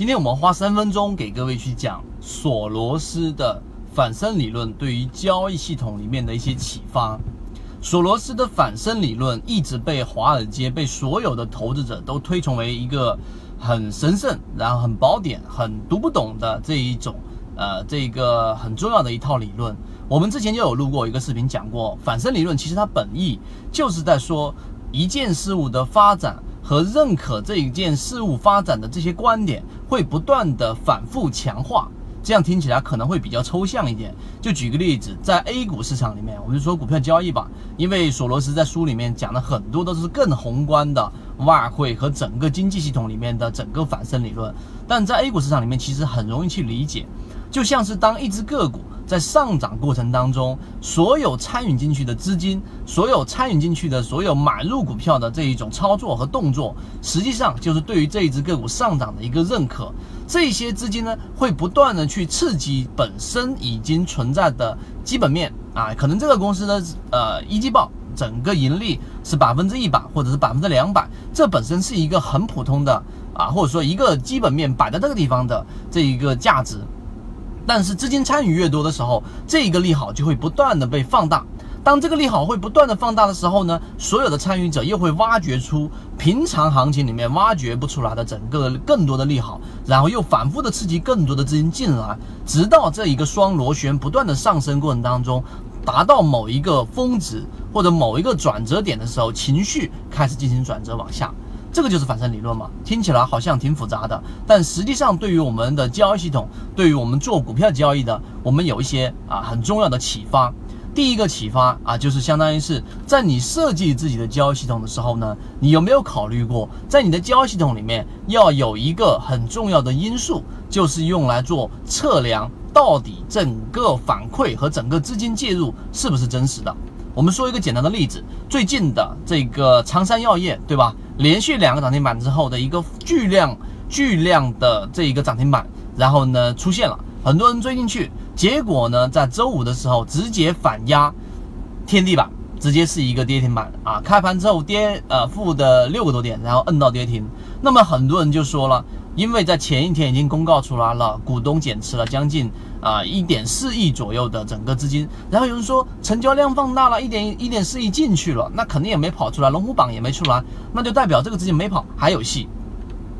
今天我们花三分钟给各位去讲索罗斯的反身理论对于交易系统里面的一些启发。索罗斯的反身理论一直被华尔街、被所有的投资者都推崇为一个很神圣、然后很宝典、很读不懂的这一种，呃，这个很重要的一套理论。我们之前就有录过一个视频讲过，反身理论其实它本意就是在说一件事物的发展。和认可这一件事物发展的这些观点会不断的反复强化，这样听起来可能会比较抽象一点。就举个例子，在 A 股市场里面，我就说股票交易吧，因为索罗斯在书里面讲的很多都是更宏观的外汇和整个经济系统里面的整个反身理论，但在 A 股市场里面其实很容易去理解，就像是当一只个股。在上涨过程当中，所有参与进去的资金，所有参与进去的所有买入股票的这一种操作和动作，实际上就是对于这一只个股上涨的一个认可。这些资金呢，会不断的去刺激本身已经存在的基本面啊，可能这个公司的呃一季报整个盈利是百分之一百或者是百分之两百，这本身是一个很普通的啊，或者说一个基本面摆在这个地方的这一个价值。但是资金参与越多的时候，这一个利好就会不断的被放大。当这个利好会不断的放大的时候呢，所有的参与者又会挖掘出平常行情里面挖掘不出来的整个更多的利好，然后又反复的刺激更多的资金进来，直到这一个双螺旋不断的上升过程当中，达到某一个峰值或者某一个转折点的时候，情绪开始进行转折往下。这个就是反身理论嘛，听起来好像挺复杂的，但实际上对于我们的交易系统，对于我们做股票交易的，我们有一些啊很重要的启发。第一个启发啊，就是相当于是在你设计自己的交易系统的时候呢，你有没有考虑过，在你的交易系统里面要有一个很重要的因素，就是用来做测量到底整个反馈和整个资金介入是不是真实的。我们说一个简单的例子，最近的这个长山药业，对吧？连续两个涨停板之后的一个巨量、巨量的这一个涨停板，然后呢出现了，很多人追进去，结果呢在周五的时候直接反压天地板，直接是一个跌停板啊！开盘之后跌呃负的六个多点，然后摁到跌停。那么很多人就说了，因为在前一天已经公告出来了，股东减持了将近啊一点四亿左右的整个资金，然后有人说成交量放大了一点一点四亿进去了，那肯定也没跑出来，龙虎榜也没出来，那就代表这个资金没跑，还有戏。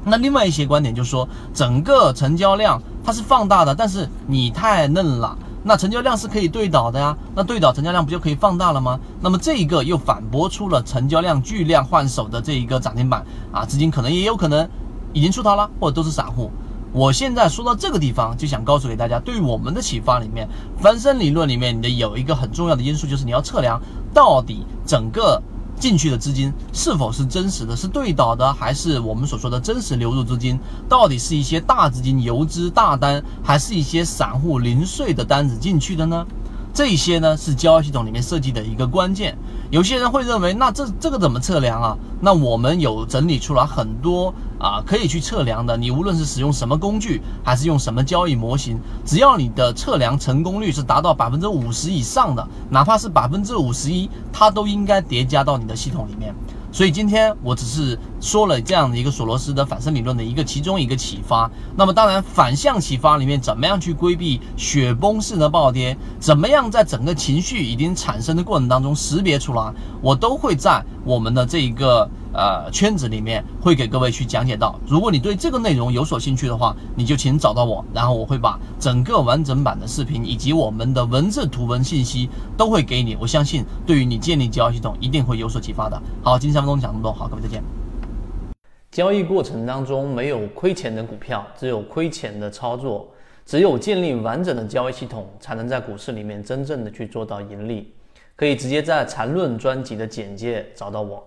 那另外一些观点就说，整个成交量它是放大的，但是你太嫩了。那成交量是可以对倒的呀，那对倒成交量不就可以放大了吗？那么这一个又反驳出了成交量巨量换手的这一个涨停板啊，资金可能也有可能已经出逃了，或者都是散户。我现在说到这个地方，就想告诉给大家，对于我们的启发里面，翻身理论里面，你的有一个很重要的因素，就是你要测量到底整个。进去的资金是否是真实的，是对倒的，还是我们所说的真实流入资金？到底是一些大资金游资大单，还是一些散户零碎的单子进去的呢？这些呢是交易系统里面设计的一个关键。有些人会认为，那这这个怎么测量啊？那我们有整理出来很多啊，可以去测量的。你无论是使用什么工具，还是用什么交易模型，只要你的测量成功率是达到百分之五十以上的，哪怕是百分之五十一，它都应该叠加到你的系统里面。所以今天我只是说了这样的一个索罗斯的反身理论的一个其中一个启发。那么当然反向启发里面，怎么样去规避雪崩式的暴跌？怎么样在整个情绪已经产生的过程当中识别出来？我都会在我们的这一个。呃，圈子里面会给各位去讲解到，如果你对这个内容有所兴趣的话，你就请找到我，然后我会把整个完整版的视频以及我们的文字、图文信息都会给你。我相信，对于你建立交易系统一定会有所启发的。好，今天三分钟讲这么多，好，各位再见。交易过程当中没有亏钱的股票，只有亏钱的操作。只有建立完整的交易系统，才能在股市里面真正的去做到盈利。可以直接在缠论专辑的简介找到我。